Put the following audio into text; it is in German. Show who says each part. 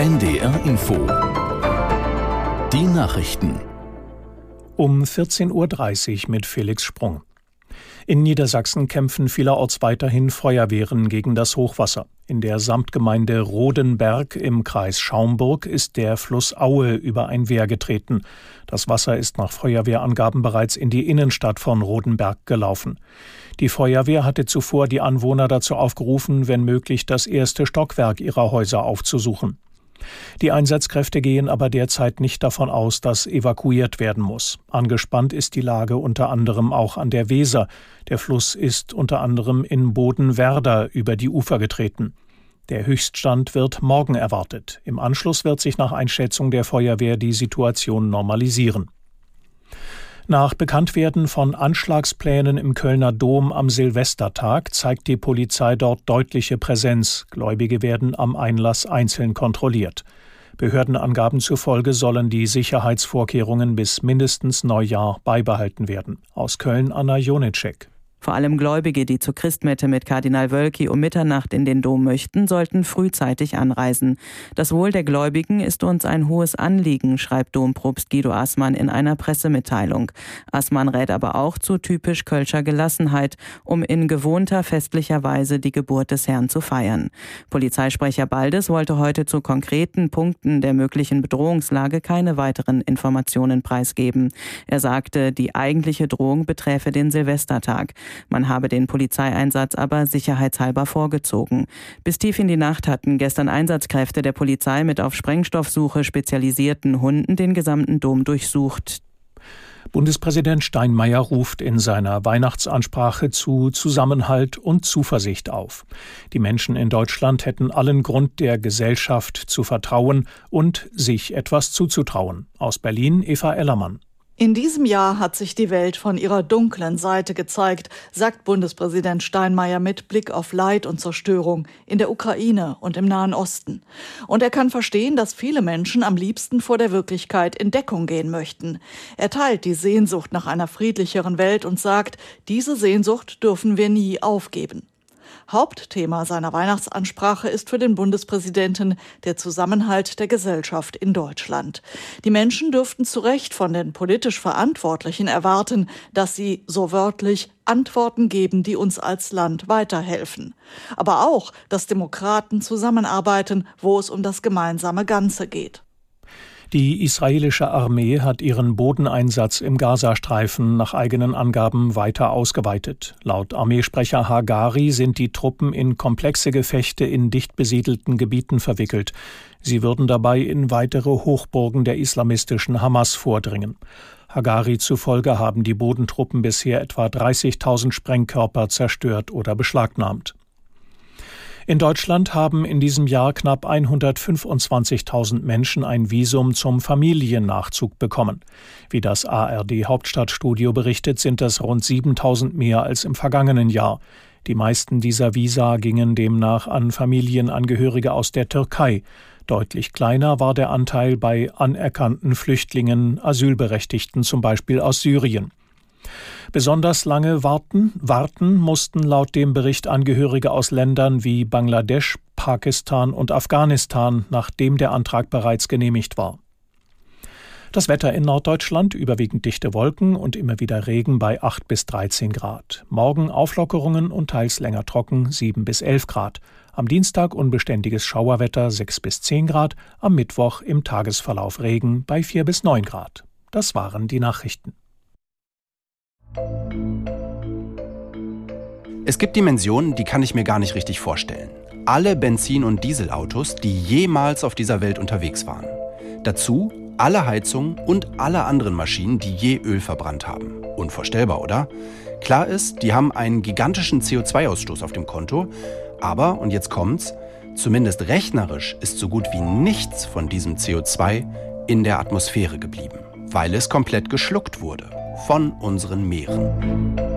Speaker 1: NDR Info. Die Nachrichten.
Speaker 2: Um 14.30 Uhr mit Felix Sprung. In Niedersachsen kämpfen vielerorts weiterhin Feuerwehren gegen das Hochwasser. In der Samtgemeinde Rodenberg im Kreis Schaumburg ist der Fluss Aue über ein Wehr getreten. Das Wasser ist nach Feuerwehrangaben bereits in die Innenstadt von Rodenberg gelaufen. Die Feuerwehr hatte zuvor die Anwohner dazu aufgerufen, wenn möglich das erste Stockwerk ihrer Häuser aufzusuchen. Die Einsatzkräfte gehen aber derzeit nicht davon aus, dass evakuiert werden muss. Angespannt ist die Lage unter anderem auch an der Weser. Der Fluss ist unter anderem in Bodenwerder über die Ufer getreten. Der Höchststand wird morgen erwartet. Im Anschluss wird sich nach Einschätzung der Feuerwehr die Situation normalisieren. Nach Bekanntwerden von Anschlagsplänen im Kölner Dom am Silvestertag zeigt die Polizei dort deutliche Präsenz. Gläubige werden am Einlass einzeln kontrolliert. Behördenangaben zufolge sollen die Sicherheitsvorkehrungen bis mindestens Neujahr beibehalten werden. Aus Köln Anna Jonitschek.
Speaker 3: Vor allem Gläubige, die zur Christmette mit Kardinal Wölki um Mitternacht in den Dom möchten, sollten frühzeitig anreisen. Das Wohl der Gläubigen ist uns ein hohes Anliegen, schreibt Dompropst Guido Assmann in einer Pressemitteilung. Assmann rät aber auch zu typisch kölscher Gelassenheit, um in gewohnter festlicher Weise die Geburt des Herrn zu feiern. Polizeisprecher Baldes wollte heute zu konkreten Punkten der möglichen Bedrohungslage keine weiteren Informationen preisgeben. Er sagte, die eigentliche Drohung beträfe den Silvestertag. Man habe den Polizeieinsatz aber sicherheitshalber vorgezogen. Bis tief in die Nacht hatten gestern Einsatzkräfte der Polizei mit auf Sprengstoffsuche spezialisierten Hunden den gesamten Dom durchsucht.
Speaker 2: Bundespräsident Steinmeier ruft in seiner Weihnachtsansprache zu Zusammenhalt und Zuversicht auf. Die Menschen in Deutschland hätten allen Grund, der Gesellschaft zu vertrauen und sich etwas zuzutrauen. Aus Berlin Eva Ellermann.
Speaker 4: In diesem Jahr hat sich die Welt von ihrer dunklen Seite gezeigt, sagt Bundespräsident Steinmeier mit Blick auf Leid und Zerstörung in der Ukraine und im Nahen Osten. Und er kann verstehen, dass viele Menschen am liebsten vor der Wirklichkeit in Deckung gehen möchten. Er teilt die Sehnsucht nach einer friedlicheren Welt und sagt, diese Sehnsucht dürfen wir nie aufgeben. Hauptthema seiner Weihnachtsansprache ist für den Bundespräsidenten der Zusammenhalt der Gesellschaft in Deutschland. Die Menschen dürften zu Recht von den politisch Verantwortlichen erwarten, dass sie, so wörtlich, Antworten geben, die uns als Land weiterhelfen. Aber auch, dass Demokraten zusammenarbeiten, wo es um das gemeinsame Ganze geht.
Speaker 2: Die israelische Armee hat ihren Bodeneinsatz im Gazastreifen nach eigenen Angaben weiter ausgeweitet. Laut Armeesprecher Hagari sind die Truppen in komplexe Gefechte in dicht besiedelten Gebieten verwickelt. Sie würden dabei in weitere Hochburgen der islamistischen Hamas vordringen. Hagari zufolge haben die Bodentruppen bisher etwa 30.000 Sprengkörper zerstört oder beschlagnahmt. In Deutschland haben in diesem Jahr knapp 125.000 Menschen ein Visum zum Familiennachzug bekommen. Wie das ARD Hauptstadtstudio berichtet, sind das rund 7.000 mehr als im vergangenen Jahr. Die meisten dieser Visa gingen demnach an Familienangehörige aus der Türkei. Deutlich kleiner war der Anteil bei anerkannten Flüchtlingen, Asylberechtigten zum Beispiel aus Syrien. Besonders lange warten, warten mussten laut dem Bericht Angehörige aus Ländern wie Bangladesch, Pakistan und Afghanistan, nachdem der Antrag bereits genehmigt war. Das Wetter in Norddeutschland überwiegend dichte Wolken und immer wieder Regen bei 8 bis 13 Grad. Morgen Auflockerungen und teils länger trocken 7 bis 11 Grad. Am Dienstag unbeständiges Schauerwetter 6 bis 10 Grad. Am Mittwoch im Tagesverlauf Regen bei 4 bis 9 Grad. Das waren die Nachrichten.
Speaker 5: Es gibt Dimensionen, die kann ich mir gar nicht richtig vorstellen. Alle Benzin- und Dieselautos, die jemals auf dieser Welt unterwegs waren. Dazu alle Heizungen und alle anderen Maschinen, die je Öl verbrannt haben. Unvorstellbar, oder? Klar ist, die haben einen gigantischen CO2-Ausstoß auf dem Konto, aber, und jetzt kommt's, zumindest rechnerisch ist so gut wie nichts von diesem CO2 in der Atmosphäre geblieben, weil es komplett geschluckt wurde von unseren Meeren.